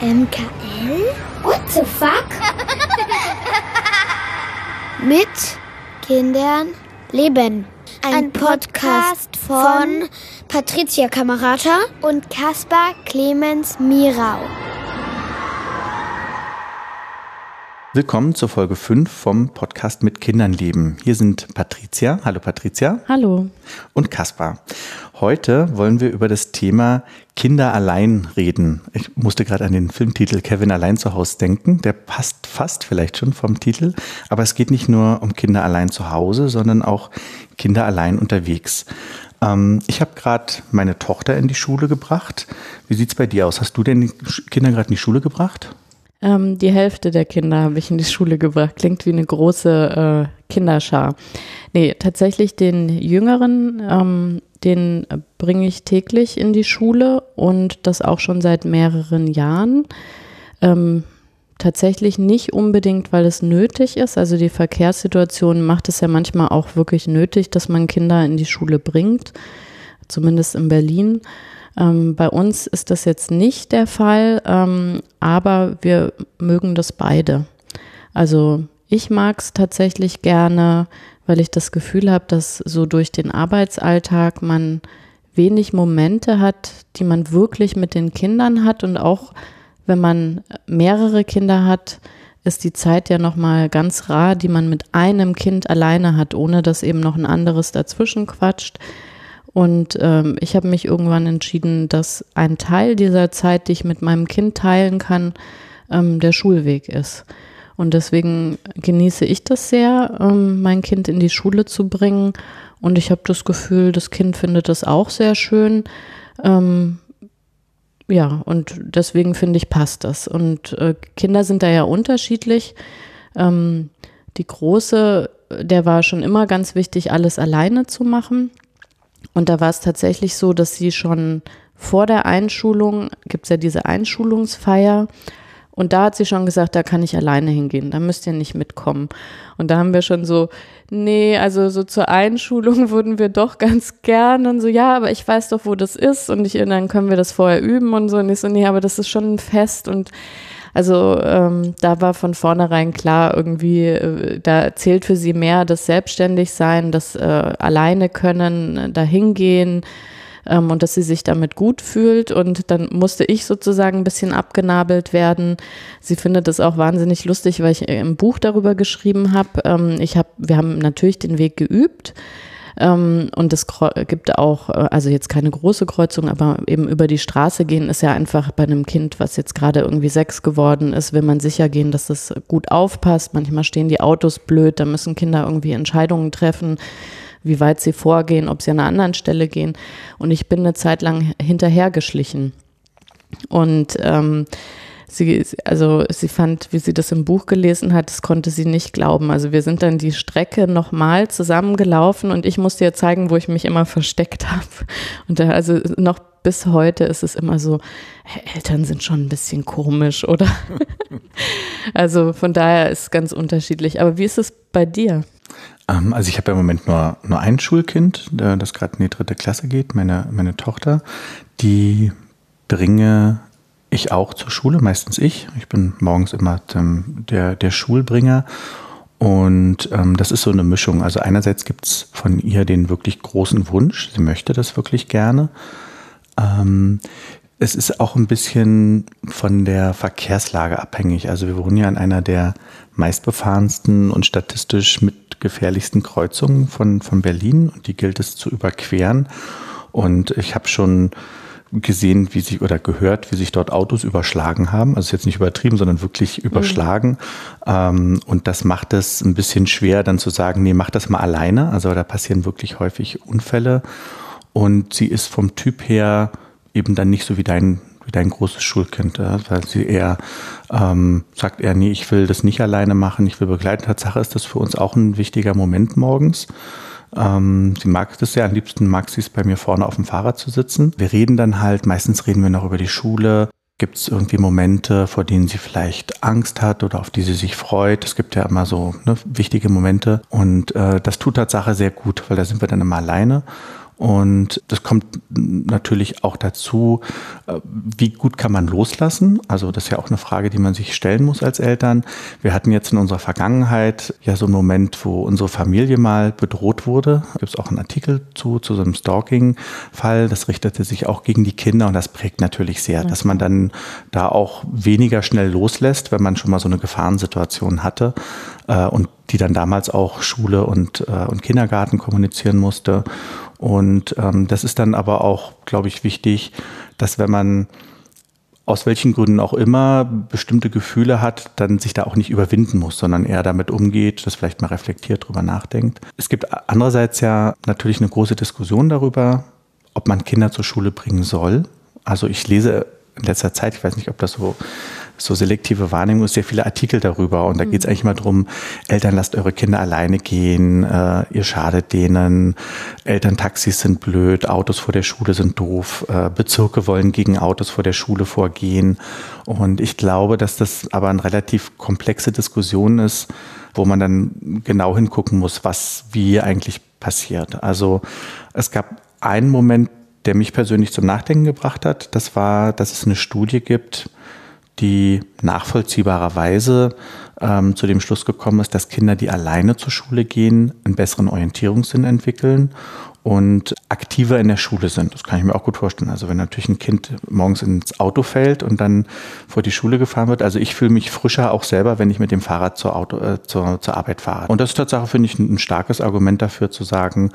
MKL? What the fuck? Mit Kindern leben. Ein, Ein Podcast von Patricia Kamerata und Caspar Clemens Mirau. Willkommen zur Folge 5 vom Podcast mit Kindern leben. Hier sind Patricia. Hallo Patricia. Hallo. Und Kaspar. Heute wollen wir über das Thema Kinder allein reden. Ich musste gerade an den Filmtitel Kevin allein zu Hause denken. Der passt fast vielleicht schon vom Titel. Aber es geht nicht nur um Kinder allein zu Hause, sondern auch Kinder allein unterwegs. Ähm, ich habe gerade meine Tochter in die Schule gebracht. Wie sieht's bei dir aus? Hast du denn die Kinder gerade in die Schule gebracht? Ähm, die Hälfte der Kinder habe ich in die Schule gebracht. Klingt wie eine große äh, Kinderschar. Nee, tatsächlich den Jüngeren, ähm, den bringe ich täglich in die Schule und das auch schon seit mehreren Jahren. Ähm, tatsächlich nicht unbedingt, weil es nötig ist. Also die Verkehrssituation macht es ja manchmal auch wirklich nötig, dass man Kinder in die Schule bringt, zumindest in Berlin. Ähm, bei uns ist das jetzt nicht der Fall, ähm, aber wir mögen das beide. Also ich mag es tatsächlich gerne, weil ich das Gefühl habe, dass so durch den Arbeitsalltag man wenig Momente hat, die man wirklich mit den Kindern hat und auch wenn man mehrere Kinder hat, ist die Zeit ja noch mal ganz rar, die man mit einem Kind alleine hat, ohne dass eben noch ein anderes dazwischen quatscht. Und ähm, ich habe mich irgendwann entschieden, dass ein Teil dieser Zeit, die ich mit meinem Kind teilen kann, ähm, der Schulweg ist. Und deswegen genieße ich das sehr, ähm, mein Kind in die Schule zu bringen. Und ich habe das Gefühl, das Kind findet das auch sehr schön. Ähm, ja, und deswegen finde ich, passt das. Und äh, Kinder sind da ja unterschiedlich. Ähm, die Große, der war schon immer ganz wichtig, alles alleine zu machen. Und da war es tatsächlich so, dass sie schon vor der Einschulung, gibt es ja diese Einschulungsfeier, und da hat sie schon gesagt, da kann ich alleine hingehen, da müsst ihr nicht mitkommen. Und da haben wir schon so, nee, also so zur Einschulung würden wir doch ganz gerne und so, ja, aber ich weiß doch, wo das ist und ich, dann können wir das vorher üben und so. Und ich so, nee, aber das ist schon ein Fest und also ähm, da war von vornherein klar, irgendwie, äh, da zählt für sie mehr das Selbstständigsein, das äh, Alleine können, äh, dahin gehen ähm, und dass sie sich damit gut fühlt. Und dann musste ich sozusagen ein bisschen abgenabelt werden. Sie findet das auch wahnsinnig lustig, weil ich im Buch darüber geschrieben habe. Ähm, ich habe, wir haben natürlich den Weg geübt. Ähm, und es gibt auch, äh, also jetzt keine große Kreuzung, aber eben über die Straße gehen ist ja einfach bei einem Kind, was jetzt gerade irgendwie sechs geworden ist, will man sicher gehen, dass das gut aufpasst. Manchmal stehen die Autos blöd, da müssen Kinder irgendwie Entscheidungen treffen wie weit sie vorgehen, ob sie an einer anderen Stelle gehen. Und ich bin eine Zeit lang hinterhergeschlichen. Und ähm, sie, also sie fand, wie sie das im Buch gelesen hat, das konnte sie nicht glauben. Also wir sind dann die Strecke nochmal zusammengelaufen und ich musste ihr zeigen, wo ich mich immer versteckt habe. Und da, also noch bis heute ist es immer so, Eltern sind schon ein bisschen komisch, oder? also von daher ist es ganz unterschiedlich. Aber wie ist es bei dir? Ähm, also ich habe im Moment nur, nur ein Schulkind, das gerade in die dritte Klasse geht, meine, meine Tochter. Die bringe ich auch zur Schule, meistens ich. Ich bin morgens immer der, der Schulbringer. Und ähm, das ist so eine Mischung. Also einerseits gibt es von ihr den wirklich großen Wunsch, sie möchte das wirklich gerne. Ähm, es ist auch ein bisschen von der Verkehrslage abhängig. Also wir wohnen ja in einer der meistbefahrensten und statistisch mit gefährlichsten Kreuzungen von, von Berlin und die gilt es zu überqueren. Und ich habe schon gesehen, wie sich oder gehört, wie sich dort Autos überschlagen haben. Also jetzt nicht übertrieben, sondern wirklich überschlagen. Mhm. Ähm, und das macht es ein bisschen schwer, dann zu sagen, nee, mach das mal alleine. Also da passieren wirklich häufig Unfälle. Und sie ist vom Typ her eben dann nicht so wie dein, wie dein großes Schulkind, ja, weil sie eher ähm, sagt eher, nee, ich will das nicht alleine machen, ich will begleiten. Tatsache ist das für uns auch ein wichtiger Moment morgens. Ähm, sie mag das sehr, am liebsten mag sie es bei mir vorne auf dem Fahrrad zu sitzen. Wir reden dann halt, meistens reden wir noch über die Schule, Gibt es irgendwie Momente, vor denen sie vielleicht Angst hat oder auf die sie sich freut? Es gibt ja immer so ne, wichtige Momente und äh, das tut Tatsache sehr gut, weil da sind wir dann immer alleine Und das kommt natürlich auch dazu, äh, wie gut kann man loslassen? Also das ist ja auch eine Frage, die man sich stellen muss als Eltern. Wir hatten jetzt in unserer Vergangenheit ja so einen Moment, wo unsere Familie mal bedroht wurde. Da gibt es auch einen Artikel zu, zu so einem Stalking-Fall. Das richtete sich auch gegen die Kinder und das prägt natürlich sehr, dass man dann da auch weniger schnell loslässt, wenn man schon mal so eine Gefahrensituation hatte äh, und die dann damals auch Schule und, äh, und Kindergarten kommunizieren musste. Und ähm, das ist dann aber auch, glaube ich, wichtig, dass wenn man aus welchen Gründen auch immer bestimmte Gefühle hat, dann sich da auch nicht überwinden muss, sondern eher damit umgeht, das vielleicht mal reflektiert drüber nachdenkt. Es gibt andererseits ja natürlich eine große Diskussion darüber, ob man Kinder zur Schule bringen soll. Also ich lese in letzter Zeit, ich weiß nicht, ob das so so selektive Wahrnehmung ist, sehr viele Artikel darüber. Und da geht es mhm. eigentlich mal drum, Eltern lasst eure Kinder alleine gehen, äh, ihr schadet denen, Elterntaxis sind blöd, Autos vor der Schule sind doof, äh, Bezirke wollen gegen Autos vor der Schule vorgehen. Und ich glaube, dass das aber eine relativ komplexe Diskussion ist, wo man dann genau hingucken muss, was wie eigentlich passiert. Also es gab einen Moment, der mich persönlich zum Nachdenken gebracht hat. Das war, dass es eine Studie gibt, die nachvollziehbarerweise ähm, zu dem Schluss gekommen ist, dass Kinder, die alleine zur Schule gehen, einen besseren Orientierungssinn entwickeln und aktiver in der Schule sind. Das kann ich mir auch gut vorstellen. Also wenn natürlich ein Kind morgens ins Auto fällt und dann vor die Schule gefahren wird. Also ich fühle mich frischer auch selber, wenn ich mit dem Fahrrad zur, Auto, äh, zur, zur Arbeit fahre. Und das ist tatsächlich, finde ich, ein starkes Argument dafür zu sagen,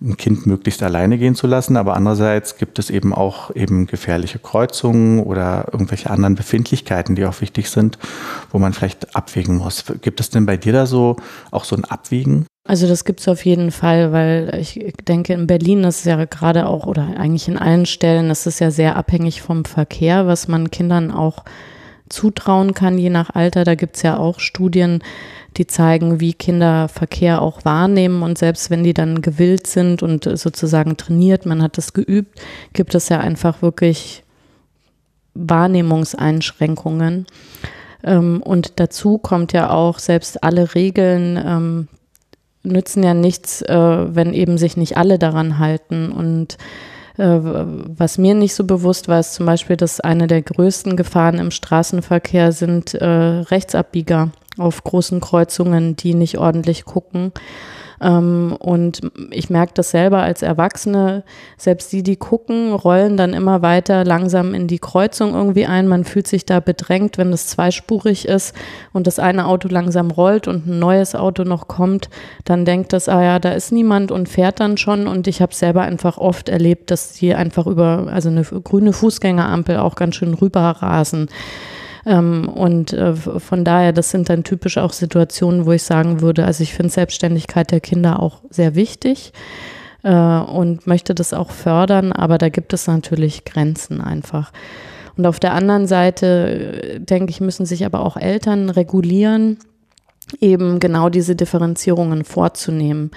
ein Kind möglichst alleine gehen zu lassen. Aber andererseits gibt es eben auch eben gefährliche Kreuzungen oder irgendwelche anderen Befindlichkeiten, die auch wichtig sind, wo man vielleicht abwägen muss. Gibt es denn bei dir da so auch so ein Abwägen? Also das gibt es auf jeden Fall, weil ich denke, in Berlin ist es ja gerade auch, oder eigentlich in allen Stellen, ist es ja sehr abhängig vom Verkehr, was man Kindern auch zutrauen kann, je nach Alter. Da gibt es ja auch Studien, die zeigen, wie Kinder Verkehr auch wahrnehmen. Und selbst wenn die dann gewillt sind und sozusagen trainiert, man hat das geübt, gibt es ja einfach wirklich Wahrnehmungseinschränkungen. Ähm, und dazu kommt ja auch, selbst alle Regeln ähm, nützen ja nichts, äh, wenn eben sich nicht alle daran halten. Und äh, was mir nicht so bewusst war, ist zum Beispiel, dass eine der größten Gefahren im Straßenverkehr sind äh, Rechtsabbieger auf großen Kreuzungen, die nicht ordentlich gucken. Ähm, und ich merke das selber als Erwachsene, selbst die, die gucken, rollen dann immer weiter langsam in die Kreuzung irgendwie ein. Man fühlt sich da bedrängt, wenn es zweispurig ist und das eine Auto langsam rollt und ein neues Auto noch kommt, dann denkt das, ah ja, da ist niemand und fährt dann schon. Und ich habe selber einfach oft erlebt, dass die einfach über, also eine grüne Fußgängerampel auch ganz schön rüber rasen. Ähm, und äh, von daher, das sind dann typisch auch Situationen, wo ich sagen würde, also ich finde Selbstständigkeit der Kinder auch sehr wichtig äh, und möchte das auch fördern, aber da gibt es natürlich Grenzen einfach. Und auf der anderen Seite, äh, denke ich, müssen sich aber auch Eltern regulieren, eben genau diese Differenzierungen vorzunehmen.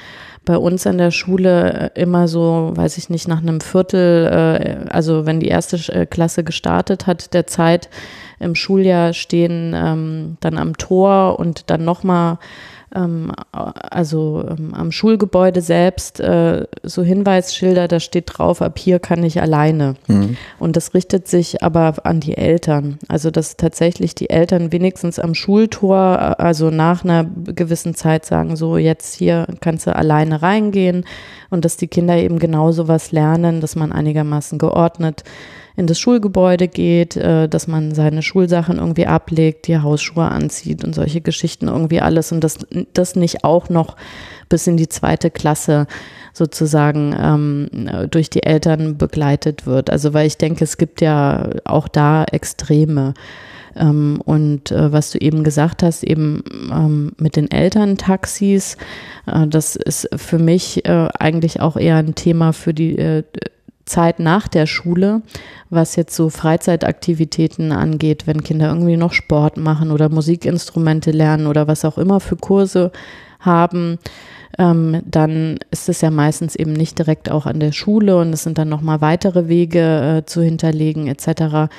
Bei uns an der Schule äh, immer so, weiß ich nicht, nach einem Viertel, äh, also wenn die erste Klasse gestartet hat, der Zeit, im Schuljahr stehen ähm, dann am Tor und dann nochmal ähm, also ähm, am Schulgebäude selbst äh, so Hinweisschilder, da steht drauf, ab hier kann ich alleine. Mhm. Und das richtet sich aber an die Eltern. Also dass tatsächlich die Eltern wenigstens am Schultor, äh, also nach einer gewissen Zeit sagen, so jetzt hier kannst du alleine reingehen und dass die Kinder eben genauso was lernen, dass man einigermaßen geordnet in das Schulgebäude geht, äh, dass man seine Schulsachen irgendwie ablegt, die Hausschuhe anzieht und solche Geschichten irgendwie alles und dass das nicht auch noch bis in die zweite Klasse sozusagen ähm, durch die Eltern begleitet wird. Also weil ich denke, es gibt ja auch da Extreme. Ähm, und äh, was du eben gesagt hast, eben ähm, mit den Elterntaxis, äh, das ist für mich äh, eigentlich auch eher ein Thema für die äh, Zeit nach der Schule, was jetzt so Freizeitaktivitäten angeht, wenn Kinder irgendwie noch Sport machen oder Musikinstrumente lernen oder was auch immer für Kurse haben, ähm, dann ist es ja meistens eben nicht direkt auch an der Schule und es sind dann nochmal weitere Wege äh, zu hinterlegen etc.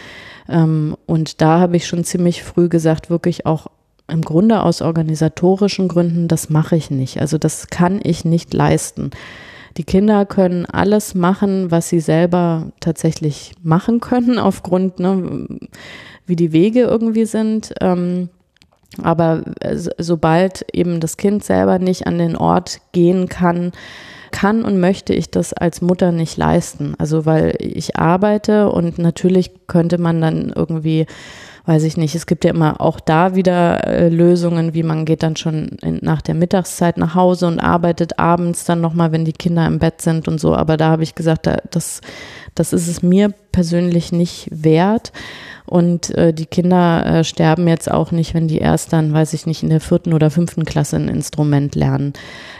Ähm, und da habe ich schon ziemlich früh gesagt, wirklich auch im Grunde aus organisatorischen Gründen, das mache ich nicht. Also das kann ich nicht leisten die Kinder können alles machen, was sie selber tatsächlich machen können, aufgrund, ne, wie die Wege irgendwie sind. Ähm, aber sobald eben das Kind selber nicht an den Ort gehen kann, kann und möchte ich das als Mutter nicht leisten. Also weil ich arbeite und natürlich könnte man dann irgendwie weiß ich nicht, es gibt ja immer auch da wieder äh, Lösungen, wie man geht dann schon in, nach der Mittagszeit nach Hause und arbeitet abends dann nochmal, wenn die Kinder im Bett sind und so. Aber da habe ich gesagt, da, das, das ist es mir persönlich nicht wert. Und äh, die Kinder äh, sterben jetzt auch nicht, wenn die erst dann, weiß ich nicht, in der vierten oder fünften Klasse ein Instrument lernen.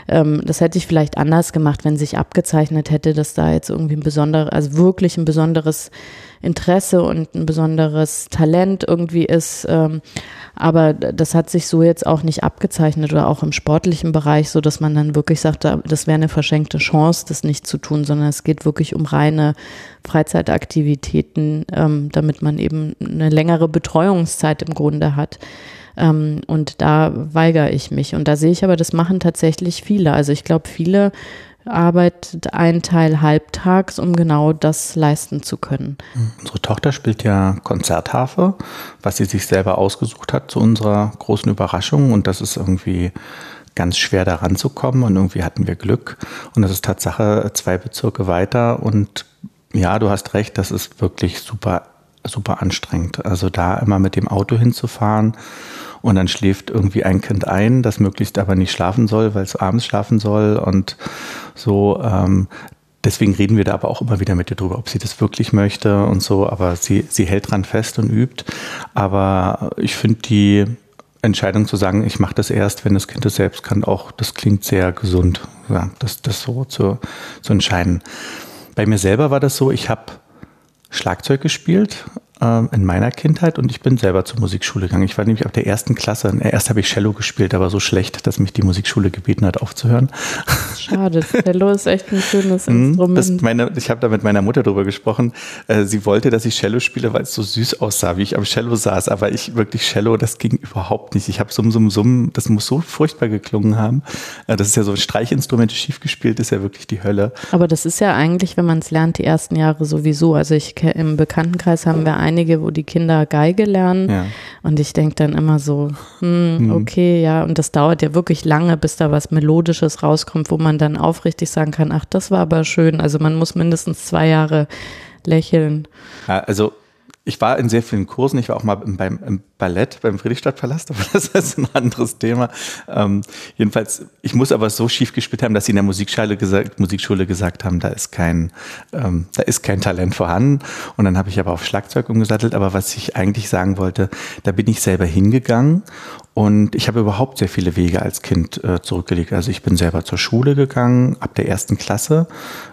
Ähm, das hätte ich vielleicht anders gemacht, wenn sich abgezeichnet hätte, dass da jetzt irgendwie ein besonderes, also wirklich ein besonderes Interesse und ein besonderes Talent irgendwie ist. Ähm, aber das hat sich so jetzt auch nicht abgezeichnet oder auch im sportlichen Bereich, so dass man dann wirklich sagt, das wäre eine verschenkte Chance, das nicht zu tun, sondern es geht wirklich um reine Freizeitaktivitäten, ähm, damit man eben eine längere Betreuungszeit im Grunde hat. Ähm, und da weigere ich mich. Und da sehe ich aber, das machen tatsächlich viele. Also ich glaube, viele arbeitet einen Teil halbtags, um genau das leisten zu können. Unsere Tochter spielt ja Konzertharfe, was sie sich selber ausgesucht hat zu unserer großen Überraschung. Und das ist irgendwie ganz schwer daran zu kommen. Und irgendwie hatten wir Glück. Und das ist Tatsache zwei Bezirke weiter. Und ja, du hast recht, das ist wirklich super, super anstrengend. Also da immer mit dem Auto hinzufahren und dann schläft irgendwie ein Kind ein, das möglichst aber nicht schlafen soll, weil es abends schlafen soll und so. Ähm, deswegen reden wir da aber auch immer wieder mit ihr drüber, ob sie das wirklich möchte und so. Aber sie, sie hält dran fest und übt. Aber ich finde die Entscheidung zu sagen, ich mache das erst, wenn das Kind es selbst kann, auch, das klingt sehr gesund, ja, das, das so zu, zu entscheiden. Bei mir selber war das so, ich habe Schlagzeug gespielt, in meiner Kindheit und ich bin selber zur Musikschule gegangen. Ich war nämlich ab der ersten Klasse. Erst habe ich Cello gespielt, aber so schlecht, dass mich die Musikschule gebeten hat, aufzuhören. Schade, Cello ist echt ein schönes mhm, Instrument. Meine, ich habe da mit meiner Mutter drüber gesprochen. Äh, sie wollte, dass ich Cello spiele, weil es so süß aussah, wie ich am Cello saß. Aber ich wirklich Cello, das ging überhaupt nicht. Ich habe Summ, Summ, Summ, das muss so furchtbar geklungen haben. Äh, das ist ja so ein Streichinstrument, schief gespielt, ist ja wirklich die Hölle. Aber das ist ja eigentlich, wenn man es lernt, die ersten Jahre sowieso. Also ich im Bekanntenkreis haben wir einige, wo die Kinder Geige lernen. Ja. Und ich denke dann immer so, hm, mhm. okay, ja. Und das dauert ja wirklich lange, bis da was Melodisches rauskommt, wo man dann aufrichtig sagen kann, ach, das war aber schön. Also man muss mindestens zwei Jahre lächeln. Ja, also ich war in sehr vielen Kursen, ich war auch mal beim, im Ballett beim Friedrichstadtpalast, aber das ist ein anderes Thema. Ähm, jedenfalls, ich muss aber so schief gespielt haben, dass sie in der Musikschule gesagt, Musikschule gesagt haben, da ist kein, ähm, da ist kein Talent vorhanden. Und dann habe ich aber auf Schlagzeug umgesattelt. Aber was ich eigentlich sagen wollte, da bin ich selber hingegangen und ich habe überhaupt sehr viele Wege als Kind äh, zurückgelegt. Also ich bin selber zur Schule gegangen, ab der ersten Klasse,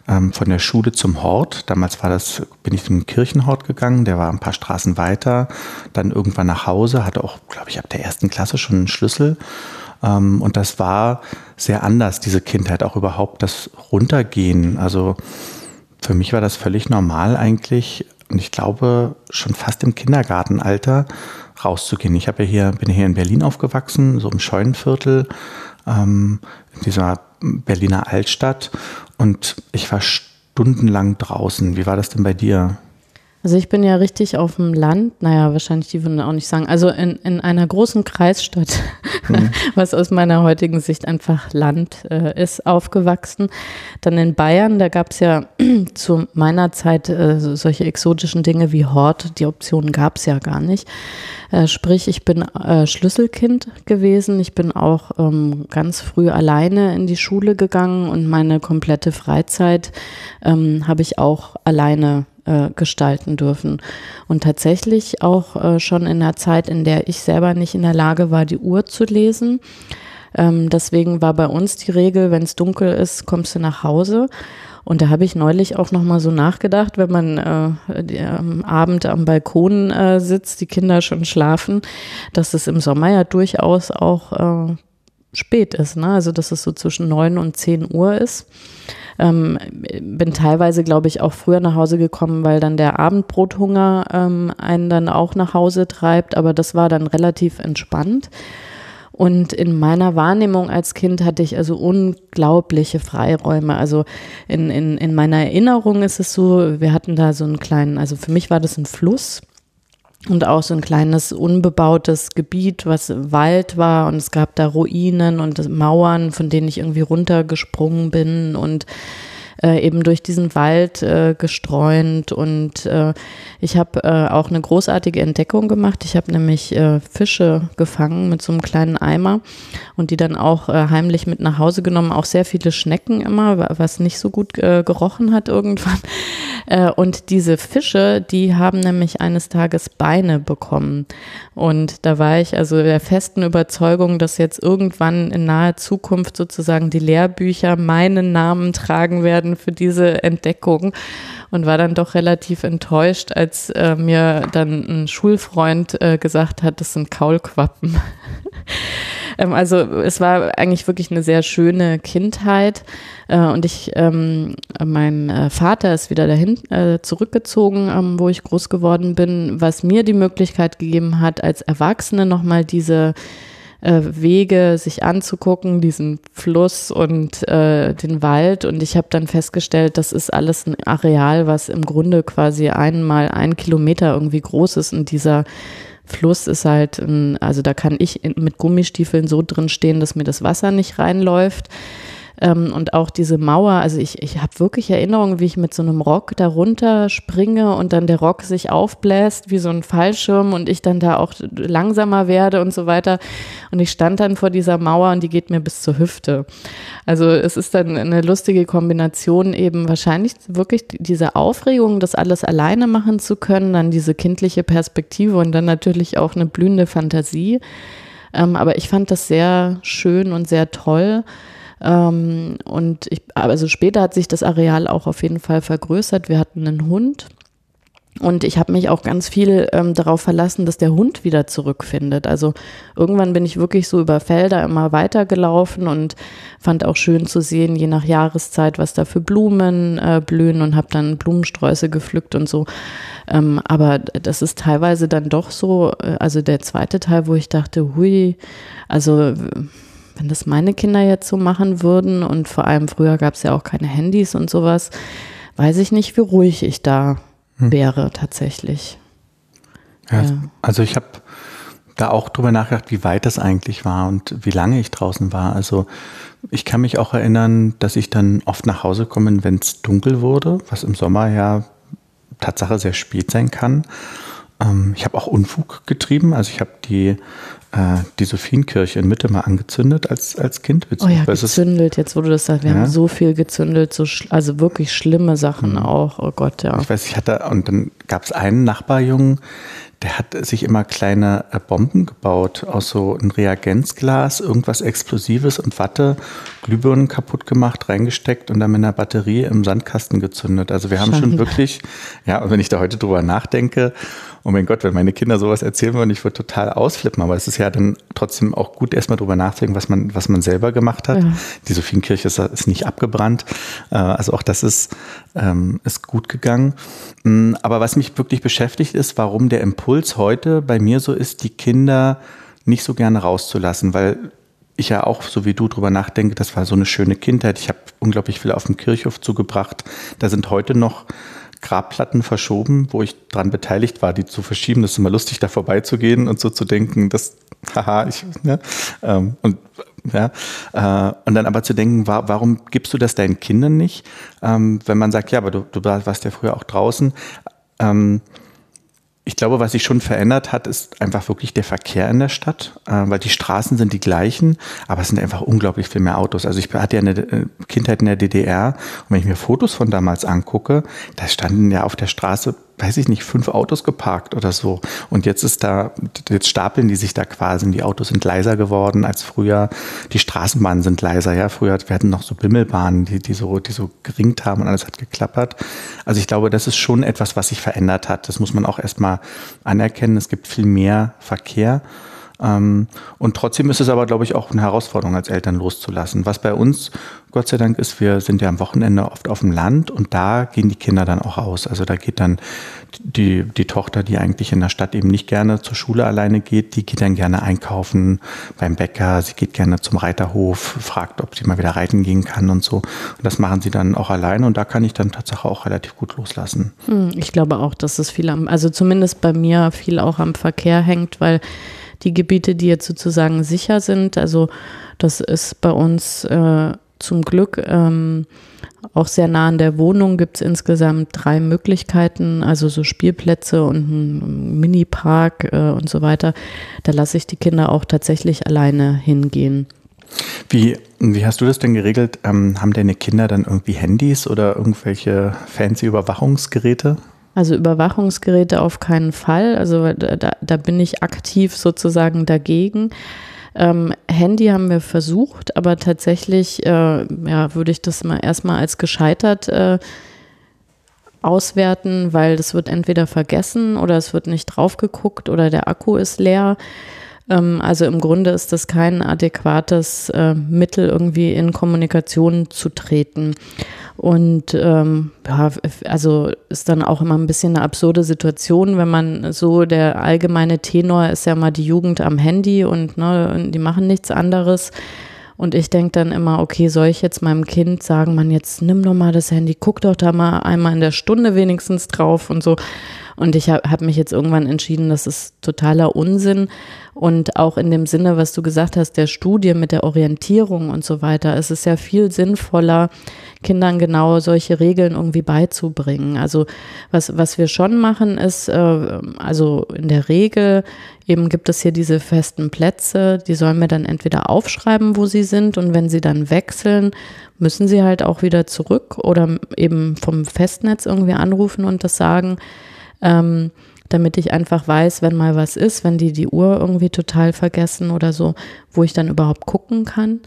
ähm, von der Schule zum Hort. Damals war das, bin ich zum Kirchenhort gegangen, der war ein paar Straßen weiter. Dann irgendwann nach Hause, hatte auch, glaube ich, ab der ersten Klasse schon einen Schlüssel. Ähm, und das war sehr anders, diese Kindheit, auch überhaupt das Runtergehen. Also für mich war das völlig normal eigentlich. Und ich glaube, schon fast im Kindergartenalter rauszugehen. Ich habe ja hier, bin hier in Berlin aufgewachsen, so im Scheunenviertel, ähm, in dieser Berliner Altstadt. Und ich war stundenlang draußen. Wie war das denn bei dir? Also ich bin ja richtig auf dem Land, naja, wahrscheinlich die würden auch nicht sagen, also in, in einer großen Kreisstadt, mhm. was aus meiner heutigen Sicht einfach Land äh, ist, aufgewachsen. Dann in Bayern, da gab es ja zu meiner Zeit äh, solche exotischen Dinge wie Hort, die Optionen gab es ja gar nicht. Äh, sprich, ich bin äh, Schlüsselkind gewesen, ich bin auch ähm, ganz früh alleine in die Schule gegangen und meine komplette Freizeit ähm, habe ich auch alleine äh, gestalten dürfen. Und tatsächlich auch äh, schon in der Zeit, in der ich selber nicht in der Lage war, die Uhr zu lesen. Ähm, deswegen war bei uns die Regel, wenn es dunkel ist, kommst du nach Hause. Und da habe ich neulich auch noch mal so nachgedacht, wenn man äh, die, am Abend am Balkon äh, sitzt, die Kinder schon schlafen, dass es im Sommer ja durchaus auch äh, spät ist. Ne? Also dass es so zwischen neun und zehn Uhr ist. Ähm, bin teilweise, glaube ich, auch früher nach Hause gekommen, weil dann der Abendbrothunger ähm, einen dann auch nach Hause treibt, aber das war dann relativ entspannt. Und in meiner Wahrnehmung als Kind hatte ich also unglaubliche Freiräume. Also in, in, in meiner Erinnerung ist es so, wir hatten da so einen kleinen, also für mich war das ein Fluss und auch so ein kleines unbebautes Gebiet, was Wald war. Und es gab da Ruinen und Mauern, von denen ich irgendwie runtergesprungen bin. Und äh, eben durch diesen Wald äh, gestreunt und äh, ich habe äh, auch eine großartige Entdeckung gemacht. Ich habe nämlich äh, Fische gefangen mit so einem kleinen Eimer und die dann auch heimlich mit nach Hause genommen. Auch sehr viele Schnecken immer, was nicht so gut gerochen hat irgendwann. Und diese Fische, die haben nämlich eines Tages Beine bekommen. Und da war ich also der festen Überzeugung, dass jetzt irgendwann in naher Zukunft sozusagen die Lehrbücher meinen Namen tragen werden für diese Entdeckung und war dann doch relativ enttäuscht, als äh, mir dann ein Schulfreund äh, gesagt hat, das sind Kaulquappen. ähm, also es war eigentlich wirklich eine sehr schöne Kindheit äh, und ich, ähm, mein äh, Vater ist wieder dahin äh, zurückgezogen, ähm, wo ich groß geworden bin, was mir die Möglichkeit gegeben hat, als Erwachsene nochmal diese äh, Wege sich anzugucken, diesen Fluss und äh, den Wald. Und ich habe dann festgestellt, das ist alles ein Areal, was im Grunde quasi einmal ein Kilometer irgendwie groß ist. Und dieser Fluss ist halt, ein, also da kann ich mit Gummistiefeln so drin stehen, dass mir das Wasser nicht reinläuft. Ähm, und auch diese Mauer, also ich, ich habe wirklich Erinnerungen, wie ich mit so einem Rock darunter springe und dann der Rock sich aufbläst wie so ein Fallschirm und ich dann da auch langsamer werde und so weiter. Und ich stand dann vor dieser Mauer und die geht mir bis zur Hüfte. Also es ist dann eine lustige Kombination eben wahrscheinlich wirklich diese Aufregung, das alles alleine machen zu können, dann diese kindliche Perspektive und dann natürlich auch eine blühende Fantasie. Ähm, aber ich fand das sehr schön und sehr toll. Ähm, und ich, also später hat sich das Areal auch auf jeden Fall vergrößert. Wir hatten einen Hund. Und ich habe mich auch ganz viel ähm, darauf verlassen, dass der Hund wieder zurückfindet. Also irgendwann bin ich wirklich so über Felder immer weitergelaufen und fand auch schön zu sehen, je nach Jahreszeit, was da für Blumen äh, blühen und habe dann Blumensträuße gepflückt und so. Ähm, aber das ist teilweise dann doch so, äh, also der zweite Teil, wo ich dachte, hui, also wenn das meine Kinder jetzt so machen würden und vor allem früher gab es ja auch keine Handys und sowas, weiß ich nicht, wie ruhig ich da hm. wäre tatsächlich. Ja, ja. Also ich habe da auch drüber nachgedacht, wie weit das eigentlich war und wie lange ich draußen war. Also ich kann mich auch erinnern, dass ich dann oft nach Hause komme, wenn es dunkel wurde, was im Sommer ja Tatsache sehr spät sein kann. Ähm, ich habe auch Unfug getrieben. Also ich habe die äh, die Sophienkirche in Mitte mal angezündet als, als Kind. Oh ja, gezündelt, jetzt wo du das sagst. Wir ja. haben so viel gezündelt, so also wirklich schlimme Sachen mhm. auch. Oh Gott, ja. Ich weiß, ich hatte, und dann gab es einen Nachbarjungen, der hat sich immer kleine äh, Bomben gebaut aus so einem Reagenzglas, irgendwas Explosives und Watte, Glühbirnen kaputt gemacht, reingesteckt und dann mit einer Batterie im Sandkasten gezündet. Also wir haben Schande. schon wirklich, ja, und wenn ich da heute drüber nachdenke, oh mein Gott, wenn meine Kinder sowas erzählen würden, ich würde total ausflippen. Aber es ist ja dann trotzdem auch gut, erstmal drüber nachzudenken, was man, was man selber gemacht hat. Ja. Die Sophienkirche ist, ist nicht abgebrannt. Äh, also auch das ist, ähm, ist gut gegangen. Mm, aber was mich wirklich beschäftigt ist, warum der Impuls heute bei mir so ist, die Kinder nicht so gerne rauszulassen, weil ich ja auch, so wie du drüber nachdenke, das war so eine schöne Kindheit. Ich habe unglaublich viel auf dem Kirchhof zugebracht. Da sind heute noch Grabplatten verschoben, wo ich daran beteiligt war, die zu verschieben. Das ist immer lustig, da vorbeizugehen und so zu denken, das, haha, ich, ne? Ähm, und ja, äh, und dann aber zu denken, wa warum gibst du das deinen Kindern nicht? Ähm, wenn man sagt, ja, aber du, du warst ja früher auch draußen. Ähm, ich glaube, was sich schon verändert hat, ist einfach wirklich der Verkehr in der Stadt, äh, weil die Straßen sind die gleichen, aber es sind einfach unglaublich viel mehr Autos. Also ich hatte ja eine äh, Kindheit in der DDR und wenn ich mir Fotos von damals angucke, da standen ja auf der Straße weiß ich nicht, fünf Autos geparkt oder so. Und jetzt ist da, jetzt stapeln die sich da quasi. Die Autos sind leiser geworden als früher. Die Straßenbahnen sind leiser. Ja, früher, wir hatten noch so Bimmelbahnen, die, die so, die so geringt haben und alles hat geklappert. Also ich glaube, das ist schon etwas, was sich verändert hat. Das muss man auch erstmal anerkennen. Es gibt viel mehr Verkehr. Ähm, und trotzdem ist es aber, glaube ich, auch eine Herausforderung als Eltern loszulassen. Was bei uns, Gott sei Dank, ist, wir sind ja am Wochenende oft auf dem Land und da gehen die Kinder dann auch aus. Also da geht dann die, die Tochter, die eigentlich in der Stadt eben nicht gerne zur Schule alleine geht, die geht dann gerne einkaufen beim Bäcker, sie geht gerne zum Reiterhof, fragt, ob sie mal wieder reiten gehen kann und so. Und das machen sie dann auch alleine und da kann ich dann tatsächlich auch relativ gut loslassen. Hm, ich glaube auch, dass es viel am, also zumindest bei mir viel auch am Verkehr hängt, weil die Gebiete, die jetzt sozusagen sicher sind, also das ist bei uns äh, zum Glück ähm, auch sehr nah an der Wohnung gibt es insgesamt drei Möglichkeiten, also so Spielplätze und ein Mini-Park äh, und so weiter. Da lasse ich die Kinder auch tatsächlich alleine hingehen. Wie, wie hast du das denn geregelt? Ähm, haben deine Kinder dann irgendwie Handys oder irgendwelche fancy Überwachungsgeräte? Also Überwachungsgeräte auf keinen Fall. Also da, da bin ich aktiv sozusagen dagegen. Ähm, Handy haben wir versucht, aber tatsächlich äh, ja, würde ich das mal erstmal als gescheitert äh, auswerten, weil das wird entweder vergessen oder es wird nicht drauf geguckt oder der Akku ist leer. Ähm, also im Grunde ist das kein adäquates äh, Mittel, irgendwie in Kommunikation zu treten. Und ähm, ja, also ist dann auch immer ein bisschen eine absurde Situation, wenn man so, der allgemeine Tenor ist ja mal die Jugend am Handy und ne, die machen nichts anderes. Und ich denke dann immer, okay, soll ich jetzt meinem Kind sagen, man, jetzt nimm doch mal das Handy, guck doch da mal einmal in der Stunde wenigstens drauf und so. Und ich habe hab mich jetzt irgendwann entschieden, das ist totaler Unsinn. Und auch in dem Sinne, was du gesagt hast, der Studie mit der Orientierung und so weiter, es ist ja viel sinnvoller, Kindern genau solche Regeln irgendwie beizubringen. Also was, was wir schon machen, ist, äh, also in der Regel eben gibt es hier diese festen Plätze, die sollen wir dann entweder aufschreiben, wo sie sind und wenn sie dann wechseln, müssen sie halt auch wieder zurück oder eben vom Festnetz irgendwie anrufen und das sagen ähm, damit ich einfach weiß, wenn mal was ist, wenn die die Uhr irgendwie total vergessen oder so, wo ich dann überhaupt gucken kann.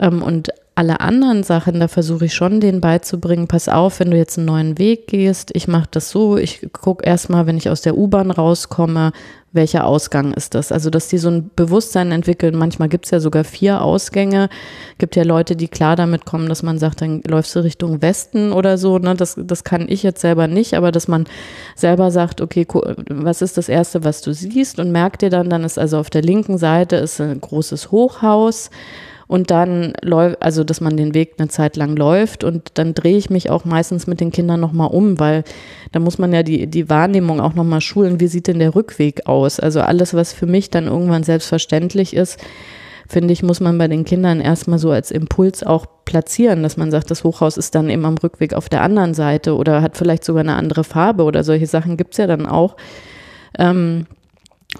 Ähm, und alle anderen Sachen, da versuche ich schon denen beizubringen, pass auf, wenn du jetzt einen neuen Weg gehst, ich mache das so, ich gucke erstmal, wenn ich aus der U-Bahn rauskomme, welcher Ausgang ist das? Also, dass die so ein Bewusstsein entwickeln. Manchmal gibt es ja sogar vier Ausgänge. Gibt ja Leute, die klar damit kommen, dass man sagt, dann läufst du Richtung Westen oder so. Ne? Das, das kann ich jetzt selber nicht, aber dass man selber sagt, okay, was ist das Erste, was du siehst? Und merkt dir dann, dann ist also auf der linken Seite ist ein großes Hochhaus und dann läuft, also dass man den Weg eine Zeit lang läuft und dann drehe ich mich auch meistens mit den Kindern nochmal um, weil da muss man ja die, die Wahrnehmung auch nochmal schulen, wie sieht denn der Rückweg aus? Also alles, was für mich dann irgendwann selbstverständlich ist, finde ich, muss man bei den Kindern erstmal so als Impuls auch platzieren, dass man sagt, das Hochhaus ist dann eben am Rückweg auf der anderen Seite oder hat vielleicht sogar eine andere Farbe oder solche Sachen gibt es ja dann auch. Ähm,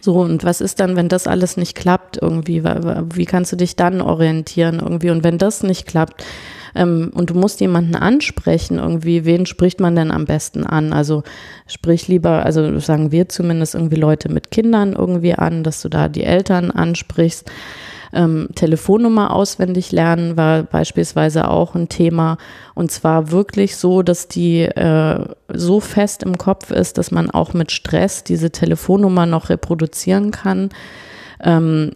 so, und was ist dann, wenn das alles nicht klappt irgendwie? Wie kannst du dich dann orientieren irgendwie? Und wenn das nicht klappt, ähm, und du musst jemanden ansprechen irgendwie, wen spricht man denn am besten an? Also sprich lieber, also sagen wir zumindest irgendwie Leute mit Kindern irgendwie an, dass du da die Eltern ansprichst. Ähm, Telefonnummer auswendig lernen war beispielsweise auch ein Thema. Und zwar wirklich so, dass die äh, so fest im Kopf ist, dass man auch mit Stress diese Telefonnummer noch reproduzieren kann. Ähm,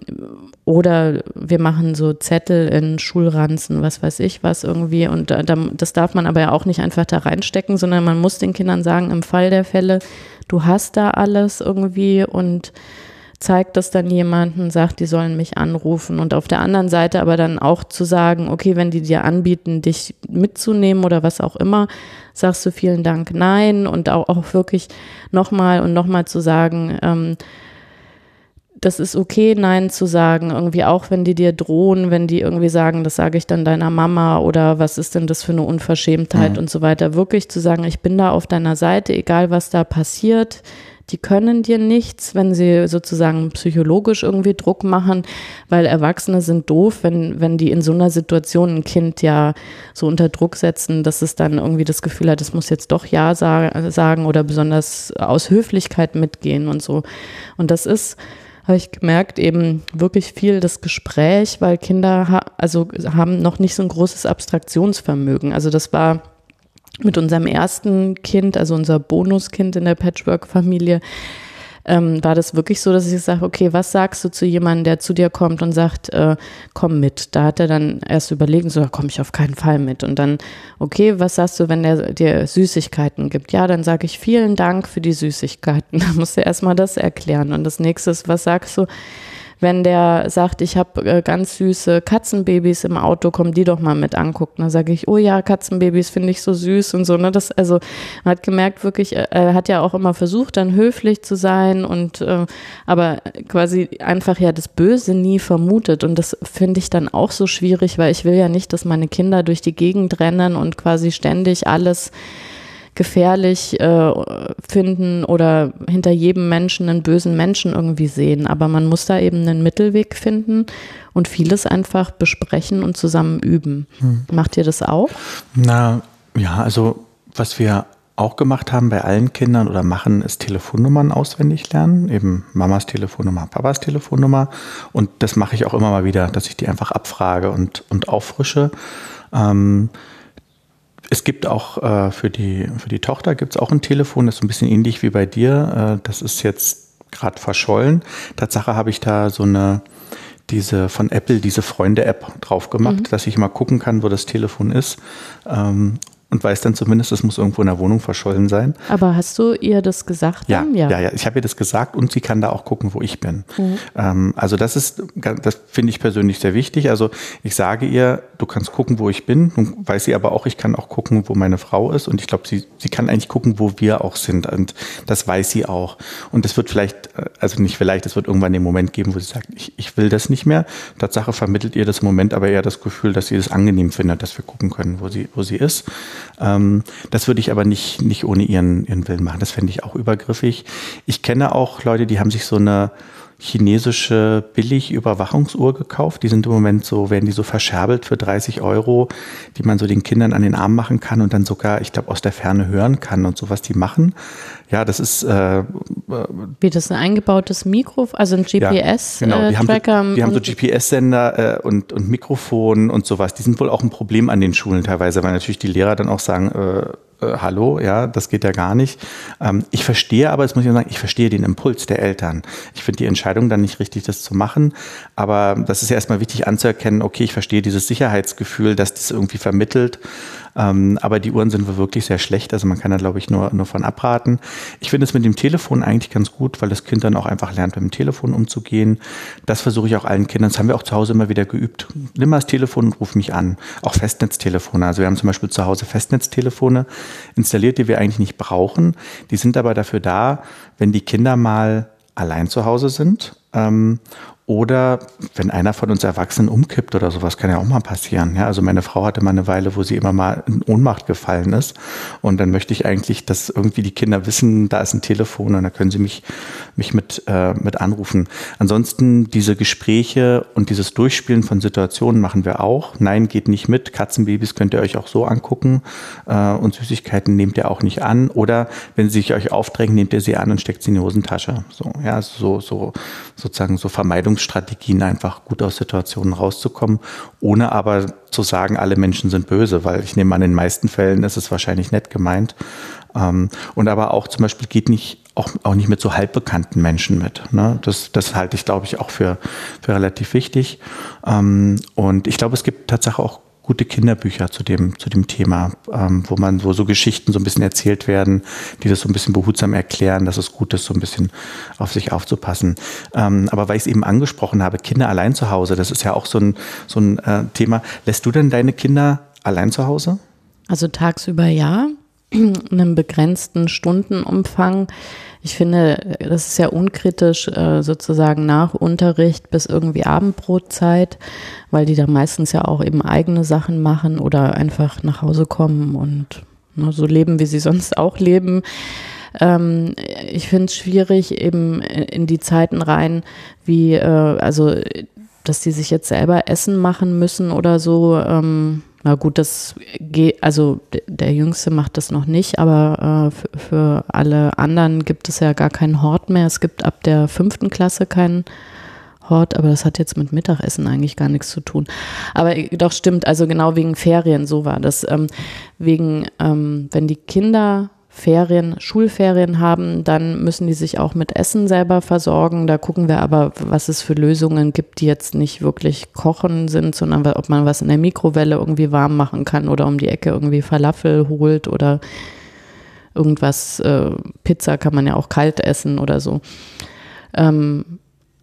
oder wir machen so Zettel in Schulranzen, was weiß ich was irgendwie. Und da, das darf man aber ja auch nicht einfach da reinstecken, sondern man muss den Kindern sagen, im Fall der Fälle, du hast da alles irgendwie und zeigt das dann jemanden, sagt, die sollen mich anrufen. Und auf der anderen Seite aber dann auch zu sagen, okay, wenn die dir anbieten, dich mitzunehmen oder was auch immer, sagst du vielen Dank, nein. Und auch, auch wirklich nochmal und nochmal zu sagen, ähm, das ist okay, Nein zu sagen, irgendwie auch wenn die dir drohen, wenn die irgendwie sagen, das sage ich dann deiner Mama oder was ist denn das für eine Unverschämtheit mhm. und so weiter, wirklich zu sagen, ich bin da auf deiner Seite, egal was da passiert, die können dir nichts, wenn sie sozusagen psychologisch irgendwie Druck machen, weil Erwachsene sind doof, wenn, wenn die in so einer Situation ein Kind ja so unter Druck setzen, dass es dann irgendwie das Gefühl hat, es muss jetzt doch Ja sagen oder besonders aus Höflichkeit mitgehen und so. Und das ist, habe ich gemerkt, eben wirklich viel das Gespräch, weil Kinder ha also haben noch nicht so ein großes Abstraktionsvermögen. Also das war mit unserem ersten Kind, also unser Bonuskind in der Patchwork-Familie, ähm, war das wirklich so, dass ich sage, okay, was sagst du zu jemandem, der zu dir kommt und sagt, äh, komm mit? Da hat er dann erst überlegen, so, da komme ich auf keinen Fall mit. Und dann, okay, was sagst du, wenn der dir Süßigkeiten gibt? Ja, dann sage ich vielen Dank für die Süßigkeiten. Da musst du erstmal das erklären. Und das nächste ist, was sagst du? Wenn der sagt, ich habe äh, ganz süße Katzenbabys im Auto, komm die doch mal mit angucken. Dann sage ich, oh ja, Katzenbabys finde ich so süß und so. Ne? Das, also man hat gemerkt, wirklich, äh, er hat ja auch immer versucht, dann höflich zu sein und äh, aber quasi einfach ja das Böse nie vermutet. Und das finde ich dann auch so schwierig, weil ich will ja nicht, dass meine Kinder durch die Gegend rennen und quasi ständig alles gefährlich äh, finden oder hinter jedem Menschen einen bösen Menschen irgendwie sehen. Aber man muss da eben einen Mittelweg finden und vieles einfach besprechen und zusammen üben. Hm. Macht ihr das auch? Na, ja, also was wir auch gemacht haben bei allen Kindern oder machen, ist Telefonnummern auswendig lernen. Eben Mamas Telefonnummer, Papas Telefonnummer. Und das mache ich auch immer mal wieder, dass ich die einfach abfrage und, und auffrische. Ähm, es gibt auch äh, für, die, für die Tochter gibt es auch ein Telefon, das ist ein bisschen ähnlich wie bei dir. Äh, das ist jetzt gerade verschollen. Tatsache habe ich da so eine diese von Apple, diese Freunde-App drauf gemacht, mhm. dass ich mal gucken kann, wo das Telefon ist. Ähm, und weiß dann zumindest, es muss irgendwo in der Wohnung verschollen sein. Aber hast du ihr das gesagt? Ja, ja, ja, ja. Ich habe ihr das gesagt und sie kann da auch gucken, wo ich bin. Mhm. Ähm, also das ist, das finde ich persönlich sehr wichtig. Also ich sage ihr, du kannst gucken, wo ich bin. Nun weiß sie aber auch, ich kann auch gucken, wo meine Frau ist. Und ich glaube, sie, sie kann eigentlich gucken, wo wir auch sind. Und das weiß sie auch. Und es wird vielleicht, äh, also nicht vielleicht, es wird irgendwann den Moment geben, wo sie sagt, ich, ich will das nicht mehr. Tatsache vermittelt ihr das Moment aber eher das Gefühl, dass sie das angenehm findet, dass wir gucken können, wo sie, wo sie ist. Ähm, das würde ich aber nicht, nicht ohne ihren, ihren Willen machen. Das fände ich auch übergriffig. Ich kenne auch Leute, die haben sich so eine chinesische Billig-Überwachungsuhr gekauft. Die sind im Moment so, werden die so verscherbelt für 30 Euro, die man so den Kindern an den Arm machen kann und dann sogar, ich glaube, aus der Ferne hören kann und so, was die machen. Ja, das ist. Äh, Wie das ein eingebautes Mikro, also ein GPS-Tracker. Ja, genau. Die haben so, die haben so GPS-Sender äh, und, und Mikrofon und sowas. Die sind wohl auch ein Problem an den Schulen teilweise, weil natürlich die Lehrer dann auch sagen, äh, äh, hallo, ja, das geht ja gar nicht. Ähm, ich verstehe aber, das muss ich sagen, ich verstehe den Impuls der Eltern. Ich finde die Entscheidung dann nicht richtig, das zu machen. Aber das ist ja erstmal wichtig anzuerkennen, okay, ich verstehe dieses Sicherheitsgefühl, dass das irgendwie vermittelt. Ähm, aber die Uhren sind wirklich sehr schlecht. Also man kann da, glaube ich, nur, nur von abraten. Ich finde es mit dem Telefon eigentlich ganz gut, weil das Kind dann auch einfach lernt, mit dem Telefon umzugehen. Das versuche ich auch allen Kindern. Das haben wir auch zu Hause immer wieder geübt. Nimm mal das Telefon und ruf mich an. Auch Festnetztelefone. Also wir haben zum Beispiel zu Hause Festnetztelefone installiert, die wir eigentlich nicht brauchen. Die sind aber dafür da, wenn die Kinder mal allein zu Hause sind ähm, oder wenn einer von uns Erwachsenen umkippt oder sowas, kann ja auch mal passieren. Ja, also meine Frau hatte mal eine Weile, wo sie immer mal in Ohnmacht gefallen ist. Und dann möchte ich eigentlich, dass irgendwie die Kinder wissen, da ist ein Telefon und da können sie mich, mich mit, äh, mit anrufen. Ansonsten diese Gespräche und dieses Durchspielen von Situationen machen wir auch. Nein, geht nicht mit. Katzenbabys könnt ihr euch auch so angucken. Äh, und Süßigkeiten nehmt ihr auch nicht an. Oder wenn sie sich euch aufdrängen, nehmt ihr sie an und steckt sie in die Hosentasche. So, ja, so, so, sozusagen so Vermeidung Lösungsstrategien, einfach gut aus Situationen rauszukommen, ohne aber zu sagen, alle Menschen sind böse, weil ich nehme an, in den meisten Fällen ist es wahrscheinlich nett gemeint. Ähm, und aber auch zum Beispiel geht nicht, auch, auch nicht mit so halbbekannten Menschen mit. Ne? Das, das halte ich, glaube ich, auch für, für relativ wichtig. Ähm, und ich glaube, es gibt tatsächlich auch gute Kinderbücher zu dem, zu dem Thema, ähm, wo man, wo so Geschichten so ein bisschen erzählt werden, die das so ein bisschen behutsam erklären, dass es gut ist, so ein bisschen auf sich aufzupassen. Ähm, aber weil ich es eben angesprochen habe, Kinder allein zu Hause, das ist ja auch so ein, so ein äh, Thema. Lässt du denn deine Kinder allein zu Hause? Also tagsüber ja, in einem begrenzten Stundenumfang. Ich finde, das ist ja unkritisch, äh, sozusagen nach Unterricht bis irgendwie Abendbrotzeit, weil die da meistens ja auch eben eigene Sachen machen oder einfach nach Hause kommen und ne, so leben, wie sie sonst auch leben. Ähm, ich finde es schwierig, eben in die Zeiten rein, wie, äh, also, dass die sich jetzt selber Essen machen müssen oder so. Ähm, na gut, das geht, also der Jüngste macht das noch nicht, aber äh, für, alle anderen gibt es ja gar keinen Hort mehr. Es gibt ab der fünften Klasse keinen Hort, aber das hat jetzt mit Mittagessen eigentlich gar nichts zu tun. Aber doch stimmt, also genau wegen Ferien, so war das. Ähm, wegen, ähm, wenn die Kinder Ferien, Schulferien haben, dann müssen die sich auch mit Essen selber versorgen. Da gucken wir aber, was es für Lösungen gibt, die jetzt nicht wirklich kochen sind, sondern ob man was in der Mikrowelle irgendwie warm machen kann oder um die Ecke irgendwie Falafel holt oder irgendwas, äh, Pizza kann man ja auch kalt essen oder so. Ähm,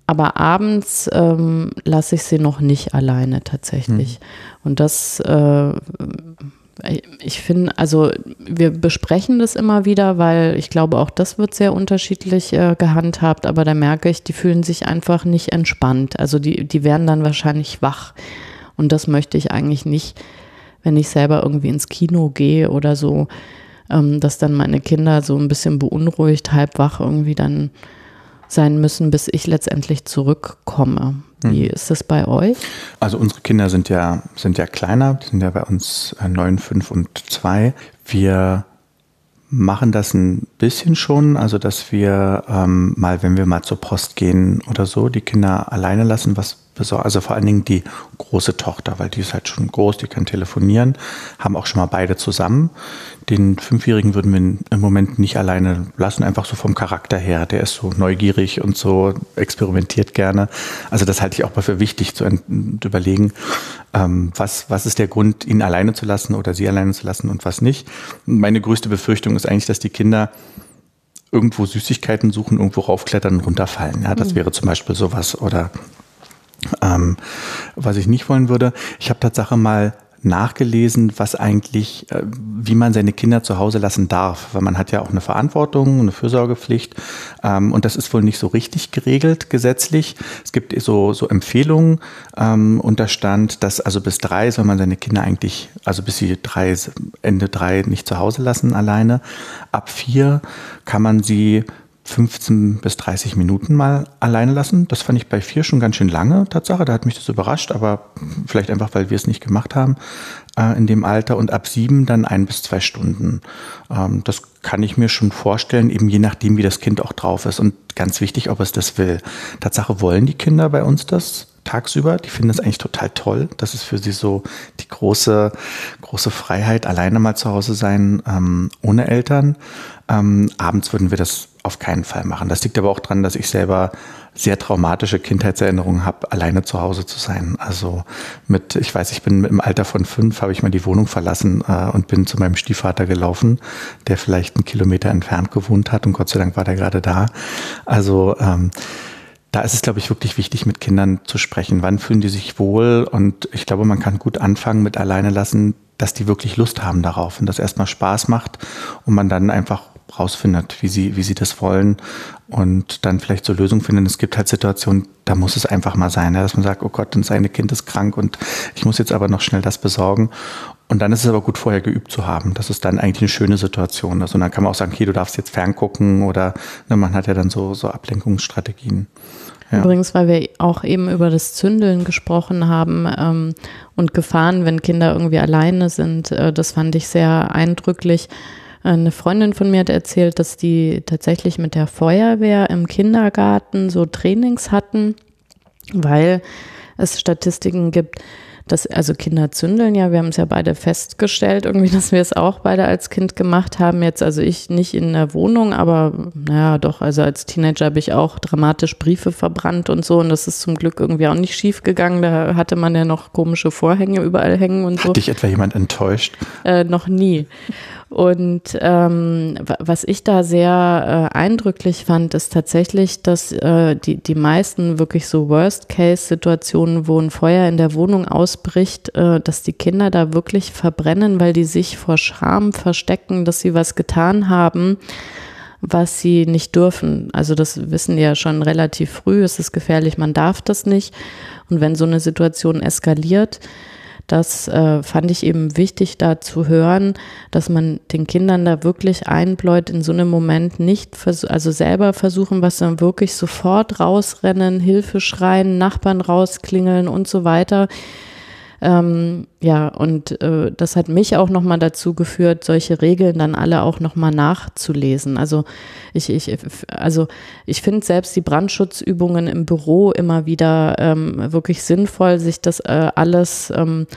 aber abends ähm, lasse ich sie noch nicht alleine tatsächlich. Hm. Und das äh, ich finde, also wir besprechen das immer wieder, weil ich glaube, auch das wird sehr unterschiedlich äh, gehandhabt, aber da merke ich, die fühlen sich einfach nicht entspannt. Also die, die werden dann wahrscheinlich wach. Und das möchte ich eigentlich nicht, wenn ich selber irgendwie ins Kino gehe oder so, ähm, dass dann meine Kinder so ein bisschen beunruhigt, halb wach irgendwie dann sein müssen, bis ich letztendlich zurückkomme. Wie hm. ist das bei euch? Also unsere Kinder sind ja, sind ja kleiner, die sind ja bei uns äh, neun, fünf und zwei. Wir machen das ein bisschen schon, also dass wir ähm, mal, wenn wir mal zur Post gehen oder so, die Kinder alleine lassen, was. Also vor allen Dingen die große Tochter, weil die ist halt schon groß, die kann telefonieren, haben auch schon mal beide zusammen. Den Fünfjährigen würden wir im Moment nicht alleine lassen, einfach so vom Charakter her. Der ist so neugierig und so experimentiert gerne. Also das halte ich auch mal für wichtig zu überlegen, ähm, was, was ist der Grund, ihn alleine zu lassen oder sie alleine zu lassen und was nicht. Meine größte Befürchtung ist eigentlich, dass die Kinder irgendwo Süßigkeiten suchen, irgendwo raufklettern und runterfallen. Ja, das mhm. wäre zum Beispiel sowas oder ähm, was ich nicht wollen würde, ich habe Tatsache mal nachgelesen, was eigentlich, äh, wie man seine Kinder zu Hause lassen darf, weil man hat ja auch eine Verantwortung, eine Fürsorgepflicht ähm, und das ist wohl nicht so richtig geregelt gesetzlich. Es gibt so, so Empfehlungen ähm, und dass also bis drei soll man seine Kinder eigentlich, also bis sie drei, Ende drei nicht zu Hause lassen alleine. Ab vier kann man sie 15 bis 30 Minuten mal alleine lassen. Das fand ich bei vier schon ganz schön lange, Tatsache. Da hat mich das überrascht, aber vielleicht einfach, weil wir es nicht gemacht haben äh, in dem Alter. Und ab sieben dann ein bis zwei Stunden. Ähm, das kann ich mir schon vorstellen, eben je nachdem, wie das Kind auch drauf ist. Und ganz wichtig, ob es das will. Tatsache wollen die Kinder bei uns das tagsüber. Die finden das eigentlich total toll. Das ist für sie so die große, große Freiheit, alleine mal zu Hause sein, ähm, ohne Eltern. Ähm, abends würden wir das auf keinen Fall machen. Das liegt aber auch daran, dass ich selber sehr traumatische Kindheitserinnerungen habe, alleine zu Hause zu sein. Also mit, ich weiß, ich bin im Alter von fünf, habe ich mal die Wohnung verlassen äh, und bin zu meinem Stiefvater gelaufen, der vielleicht einen Kilometer entfernt gewohnt hat und Gott sei Dank war der gerade da. Also ähm, da ist es, glaube ich, wirklich wichtig, mit Kindern zu sprechen. Wann fühlen die sich wohl? Und ich glaube, man kann gut anfangen mit alleine lassen, dass die wirklich Lust haben darauf und das erstmal Spaß macht und man dann einfach rausfindet, wie sie, wie sie das wollen und dann vielleicht so Lösungen finden. Es gibt halt Situationen, da muss es einfach mal sein, dass man sagt, oh Gott, das eine Kind ist krank und ich muss jetzt aber noch schnell das besorgen. Und dann ist es aber gut, vorher geübt zu haben. Das ist dann eigentlich eine schöne Situation. Also dann kann man auch sagen, okay, du darfst jetzt ferngucken oder ne, man hat ja dann so, so Ablenkungsstrategien. Ja. Übrigens, weil wir auch eben über das Zündeln gesprochen haben ähm, und Gefahren, wenn Kinder irgendwie alleine sind, äh, das fand ich sehr eindrücklich. Eine Freundin von mir hat erzählt, dass die tatsächlich mit der Feuerwehr im Kindergarten so Trainings hatten, weil es Statistiken gibt, dass also Kinder zündeln ja, wir haben es ja beide festgestellt, irgendwie, dass wir es auch beide als Kind gemacht haben. Jetzt, also ich nicht in der Wohnung, aber naja, doch, also als Teenager habe ich auch dramatisch Briefe verbrannt und so. Und das ist zum Glück irgendwie auch nicht schief gegangen. Da hatte man ja noch komische Vorhänge überall hängen und so. Hat dich etwa jemand enttäuscht? Äh, noch nie. Und ähm, was ich da sehr äh, eindrücklich fand, ist tatsächlich, dass äh, die, die meisten wirklich so Worst-Case-Situationen, wo ein Feuer in der Wohnung ausbricht, äh, dass die Kinder da wirklich verbrennen, weil die sich vor Scham verstecken, dass sie was getan haben, was sie nicht dürfen. Also das wissen ja schon relativ früh, es ist gefährlich, man darf das nicht. Und wenn so eine Situation eskaliert, das äh, fand ich eben wichtig, da zu hören, dass man den Kindern da wirklich einbläut, in so einem Moment nicht, also selber versuchen, was dann wirklich sofort rausrennen, Hilfe schreien, Nachbarn rausklingeln und so weiter. Ähm, ja, und äh, das hat mich auch nochmal dazu geführt, solche Regeln dann alle auch nochmal nachzulesen. Also ich, ich, also ich finde selbst die Brandschutzübungen im Büro immer wieder ähm, wirklich sinnvoll, sich das äh, alles ähm,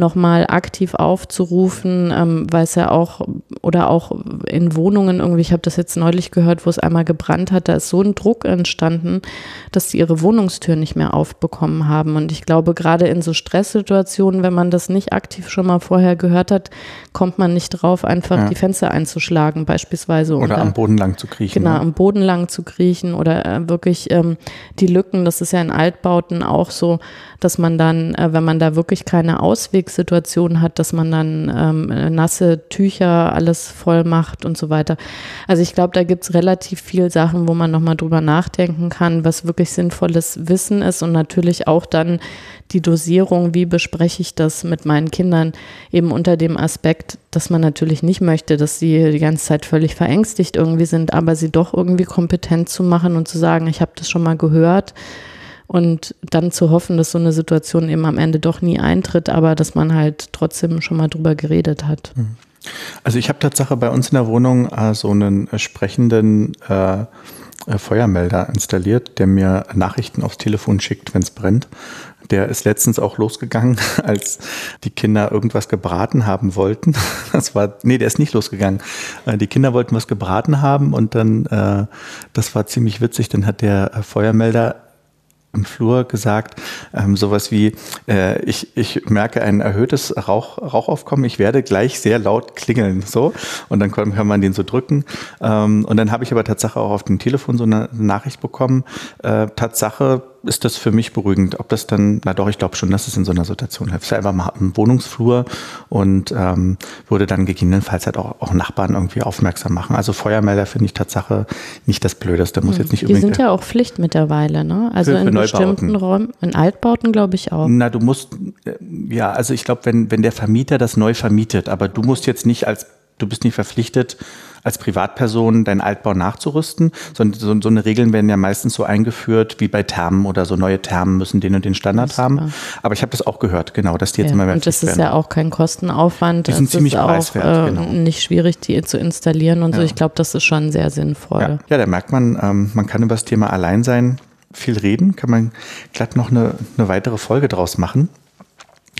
nochmal aktiv aufzurufen, ähm, weil es ja auch, oder auch in Wohnungen irgendwie, ich habe das jetzt neulich gehört, wo es einmal gebrannt hat, da ist so ein Druck entstanden, dass sie ihre Wohnungstür nicht mehr aufbekommen haben. Und ich glaube, gerade in so Stresssituationen, wenn man das nicht aktiv schon mal vorher gehört hat, kommt man nicht drauf, einfach ja. die Fenster einzuschlagen, beispielsweise. Oder am Boden lang zu kriechen. Genau, ne? am Boden lang zu kriechen oder äh, wirklich ähm, die Lücken, das ist ja in Altbauten auch so, dass man dann, äh, wenn man da wirklich keine Auswegssituation hat, dass man dann ähm, nasse Tücher alles voll macht und so weiter. Also ich glaube, da gibt es relativ viel Sachen, wo man nochmal drüber nachdenken kann, was wirklich sinnvolles Wissen ist und natürlich auch dann die Dosierung, wie bespreche ich das mit meinen Kindern, eben unter dem Aspekt, dass man natürlich nicht möchte, dass sie die ganze Zeit völlig verängstigt irgendwie sind, aber sie doch irgendwie kompetent zu machen und zu sagen, ich habe das schon mal gehört und dann zu hoffen, dass so eine Situation eben am Ende doch nie eintritt, aber dass man halt trotzdem schon mal drüber geredet hat. Mhm. Also ich habe Tatsache bei uns in der Wohnung äh, so einen äh, sprechenden äh, äh, Feuermelder installiert, der mir Nachrichten aufs Telefon schickt, wenn es brennt. Der ist letztens auch losgegangen, als die Kinder irgendwas gebraten haben wollten. Das war, nee, der ist nicht losgegangen. Äh, die Kinder wollten was gebraten haben und dann, das war ziemlich witzig, dann hat der Feuermelder im Flur gesagt, ähm, sowas wie, äh, ich, ich merke ein erhöhtes Rauch, Rauchaufkommen, ich werde gleich sehr laut klingeln, so. Und dann kann, kann man den so drücken. Ähm, und dann habe ich aber Tatsache auch auf dem Telefon so eine Nachricht bekommen, äh, Tatsache, ist das für mich beruhigend. Ob das dann, na doch, ich glaube schon, dass es in so einer Situation hilft. Einfach mal im Wohnungsflur und ähm, würde dann gegebenenfalls halt auch, auch Nachbarn irgendwie aufmerksam machen. Also Feuermelder finde ich Tatsache nicht das Blödeste. Muss hm. jetzt nicht Die sind ja auch Pflicht mittlerweile, ne? Also für, für in bestimmten Räumen, in Altbauten glaube ich auch. Na, du musst, äh, ja, also ich glaube, wenn, wenn der Vermieter das neu vermietet, aber du musst jetzt nicht als, du bist nicht verpflichtet, als Privatperson deinen Altbau nachzurüsten, sondern so, so eine Regeln werden ja meistens so eingeführt wie bei Thermen oder so neue Thermen müssen den und den Standard haben. Aber ich habe das auch gehört, genau, dass die jetzt ja, immer mehr Und das ist werden. ja auch kein Kostenaufwand. Die sind es ziemlich ist preiswert, auch, äh, genau. nicht schwierig, die zu installieren und ja. so. Ich glaube, das ist schon sehr sinnvoll. Ja, ja da merkt man, ähm, man kann über das Thema Alleinsein viel reden, kann man glatt noch eine, eine weitere Folge draus machen.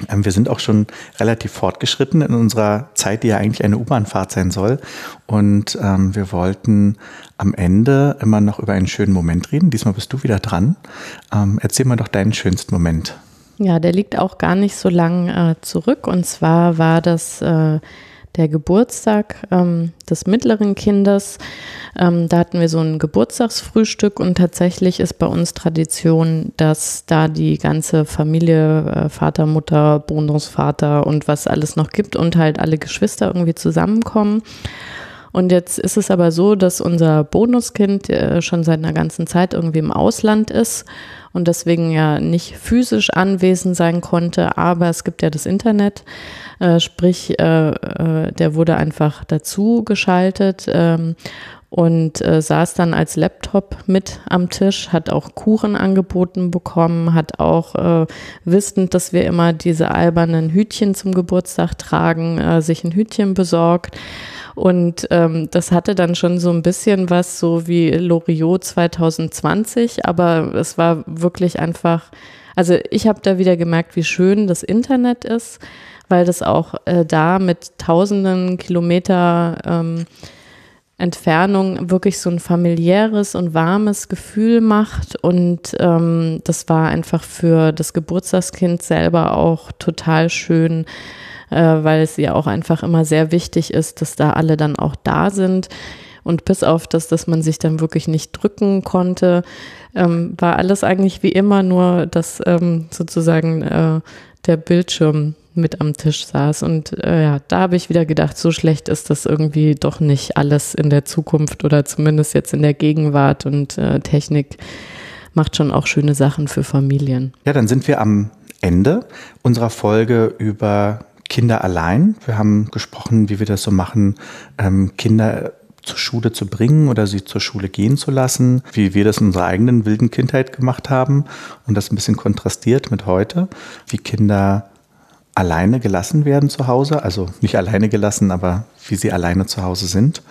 Ähm, wir sind auch schon relativ fortgeschritten in unserer Zeit, die ja eigentlich eine U-Bahn-Fahrt sein soll. Und ähm, wir wollten am Ende immer noch über einen schönen Moment reden. Diesmal bist du wieder dran. Ähm, erzähl mal doch deinen schönsten Moment. Ja, der liegt auch gar nicht so lang äh, zurück. Und zwar war das äh, der Geburtstag ähm, des mittleren Kindes. Ähm, da hatten wir so ein Geburtstagsfrühstück und tatsächlich ist bei uns Tradition, dass da die ganze Familie, äh, Vater, Mutter, Bonusvater und was alles noch gibt und halt alle Geschwister irgendwie zusammenkommen. Und jetzt ist es aber so, dass unser Bonuskind äh, schon seit einer ganzen Zeit irgendwie im Ausland ist und deswegen ja nicht physisch anwesend sein konnte, aber es gibt ja das Internet, äh, sprich, äh, äh, der wurde einfach dazu geschaltet ähm, und äh, saß dann als Laptop mit am Tisch, hat auch Kuchen angeboten bekommen, hat auch äh, wissend, dass wir immer diese albernen Hütchen zum Geburtstag tragen, äh, sich ein Hütchen besorgt und ähm, das hatte dann schon so ein bisschen was so wie Loriot 2020, aber es war wirklich einfach, also ich habe da wieder gemerkt, wie schön das Internet ist, weil das auch äh, da mit tausenden Kilometer ähm, Entfernung wirklich so ein familiäres und warmes Gefühl macht. Und ähm, das war einfach für das Geburtstagskind selber auch total schön, äh, weil es ja auch einfach immer sehr wichtig ist, dass da alle dann auch da sind. Und bis auf das, dass man sich dann wirklich nicht drücken konnte, ähm, war alles eigentlich wie immer, nur dass ähm, sozusagen äh, der Bildschirm mit am Tisch saß. Und äh, ja, da habe ich wieder gedacht, so schlecht ist das irgendwie doch nicht alles in der Zukunft oder zumindest jetzt in der Gegenwart und äh, Technik macht schon auch schöne Sachen für Familien. Ja, dann sind wir am Ende unserer Folge über Kinder allein. Wir haben gesprochen, wie wir das so machen, ähm, Kinder zur Schule zu bringen oder sie zur Schule gehen zu lassen, wie wir das in unserer eigenen wilden Kindheit gemacht haben und das ein bisschen kontrastiert mit heute, wie Kinder alleine gelassen werden zu Hause, also nicht alleine gelassen, aber wie sie alleine zu Hause sind.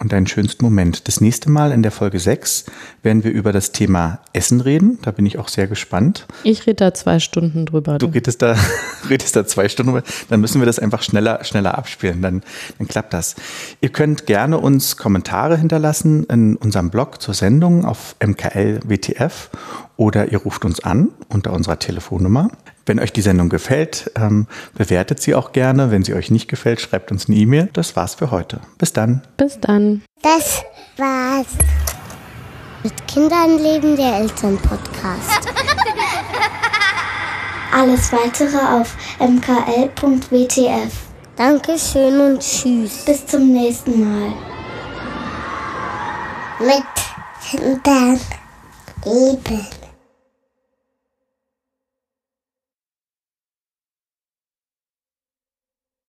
Und deinen schönsten Moment. Das nächste Mal in der Folge 6 werden wir über das Thema Essen reden. Da bin ich auch sehr gespannt. Ich rede da zwei Stunden drüber. Du redest da, redest da zwei Stunden drüber. Dann müssen wir das einfach schneller, schneller abspielen. Dann, dann klappt das. Ihr könnt gerne uns Kommentare hinterlassen in unserem Blog zur Sendung auf MKL WTF oder ihr ruft uns an unter unserer Telefonnummer. Wenn euch die Sendung gefällt, ähm, bewertet sie auch gerne. Wenn sie euch nicht gefällt, schreibt uns eine E-Mail. Das war's für heute. Bis dann. Bis dann. Das war's. Mit Kindern leben der Elternpodcast. Alles weitere auf mkl.wtf. Dankeschön und tschüss. Bis zum nächsten Mal. Mit Kindern leben.